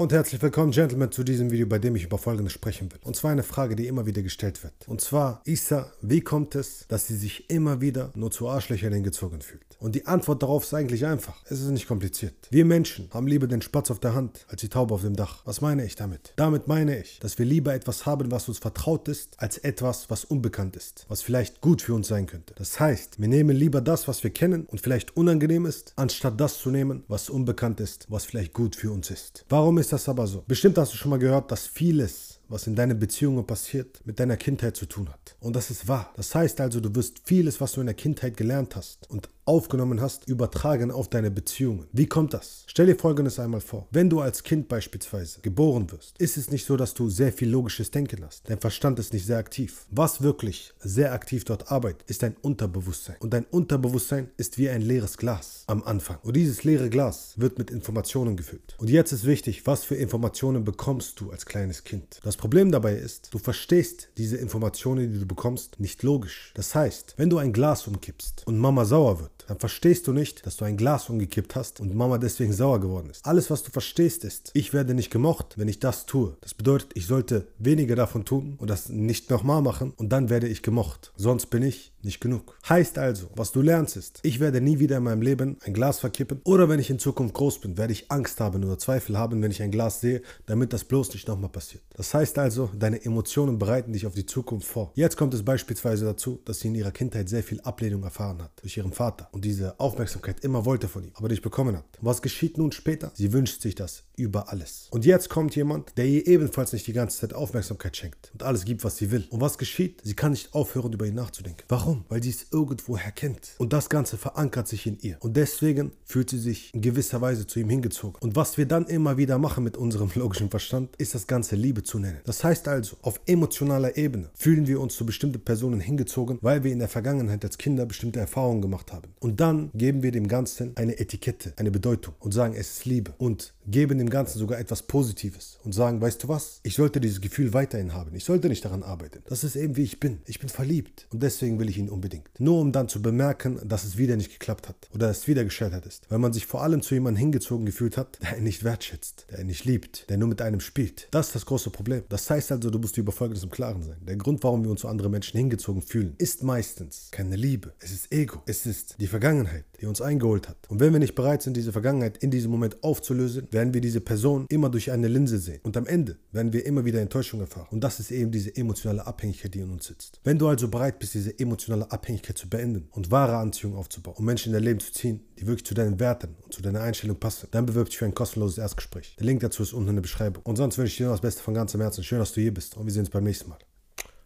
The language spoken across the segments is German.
Und herzlich willkommen, Gentlemen, zu diesem Video, bei dem ich über Folgendes sprechen will. Und zwar eine Frage, die immer wieder gestellt wird. Und zwar, Isa, wie kommt es, dass sie sich immer wieder nur zu Arschlöchern hingezogen fühlt? Und die Antwort darauf ist eigentlich einfach. Es ist nicht kompliziert. Wir Menschen haben lieber den Spatz auf der Hand als die Taube auf dem Dach. Was meine ich damit? Damit meine ich, dass wir lieber etwas haben, was uns vertraut ist, als etwas, was unbekannt ist, was vielleicht gut für uns sein könnte. Das heißt, wir nehmen lieber das, was wir kennen und vielleicht unangenehm ist, anstatt das zu nehmen, was unbekannt ist, was vielleicht gut für uns ist. Warum ist das aber so? Bestimmt hast du schon mal gehört, dass vieles was in deinen Beziehungen passiert, mit deiner Kindheit zu tun hat. Und das ist wahr. Das heißt also, du wirst vieles, was du in der Kindheit gelernt hast und aufgenommen hast, übertragen auf deine Beziehungen. Wie kommt das? Stell dir Folgendes einmal vor. Wenn du als Kind beispielsweise geboren wirst, ist es nicht so, dass du sehr viel logisches Denken hast. Dein Verstand ist nicht sehr aktiv. Was wirklich sehr aktiv dort arbeitet, ist dein Unterbewusstsein. Und dein Unterbewusstsein ist wie ein leeres Glas am Anfang. Und dieses leere Glas wird mit Informationen gefüllt. Und jetzt ist wichtig, was für Informationen bekommst du als kleines Kind. Das Problem dabei ist, du verstehst diese Informationen, die du bekommst, nicht logisch. Das heißt, wenn du ein Glas umkippst und Mama sauer wird, dann verstehst du nicht, dass du ein Glas umgekippt hast und Mama deswegen sauer geworden ist. Alles, was du verstehst, ist, ich werde nicht gemocht, wenn ich das tue. Das bedeutet, ich sollte weniger davon tun und das nicht nochmal machen und dann werde ich gemocht. Sonst bin ich nicht genug. Heißt also, was du lernst ist, ich werde nie wieder in meinem Leben ein Glas verkippen oder wenn ich in Zukunft groß bin, werde ich Angst haben oder Zweifel haben, wenn ich ein Glas sehe, damit das bloß nicht nochmal passiert. Das heißt also, deine Emotionen bereiten dich auf die Zukunft vor. Jetzt kommt es beispielsweise dazu, dass sie in ihrer Kindheit sehr viel Ablehnung erfahren hat durch ihren Vater und diese Aufmerksamkeit immer wollte von ihm, aber nicht bekommen hat. Was geschieht nun später? Sie wünscht sich das über alles. Und jetzt kommt jemand, der ihr ebenfalls nicht die ganze Zeit Aufmerksamkeit schenkt und alles gibt, was sie will. Und was geschieht? Sie kann nicht aufhören, über ihn nachzudenken. Warum? Warum? Weil sie es irgendwoher kennt. Und das Ganze verankert sich in ihr. Und deswegen fühlt sie sich in gewisser Weise zu ihm hingezogen. Und was wir dann immer wieder machen mit unserem logischen Verstand, ist das Ganze Liebe zu nennen. Das heißt also, auf emotionaler Ebene fühlen wir uns zu bestimmten Personen hingezogen, weil wir in der Vergangenheit als Kinder bestimmte Erfahrungen gemacht haben. Und dann geben wir dem Ganzen eine Etikette, eine Bedeutung und sagen, es ist Liebe. Und geben dem Ganzen sogar etwas Positives und sagen, weißt du was, ich sollte dieses Gefühl weiterhin haben. Ich sollte nicht daran arbeiten. Das ist eben wie ich bin. Ich bin verliebt. Und deswegen will ich ihn unbedingt. Nur um dann zu bemerken, dass es wieder nicht geklappt hat oder es wieder gescheitert ist. Weil man sich vor allem zu jemandem hingezogen gefühlt hat, der ihn nicht wertschätzt, der ihn nicht liebt, der nur mit einem spielt. Das ist das große Problem. Das heißt also, du musst über Folgendes im Klaren sein. Der Grund, warum wir uns zu anderen Menschen hingezogen fühlen, ist meistens keine Liebe. Es ist Ego. Es ist die Vergangenheit, die uns eingeholt hat. Und wenn wir nicht bereit sind, diese Vergangenheit in diesem Moment aufzulösen, werden wir diese Person immer durch eine Linse sehen. Und am Ende werden wir immer wieder Enttäuschung erfahren. Und das ist eben diese emotionale Abhängigkeit, die in uns sitzt. Wenn du also bereit bist, diese emotionale Abhängigkeit zu beenden und wahre Anziehung aufzubauen und Menschen in dein Leben zu ziehen, die wirklich zu deinen Werten und zu deiner Einstellung passen, dann bewirb dich für ein kostenloses Erstgespräch. Der Link dazu ist unten in der Beschreibung. Und sonst wünsche ich dir noch das Beste von ganzem Herzen. Schön, dass du hier bist und wir sehen uns beim nächsten Mal.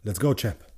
Let's go, Champ!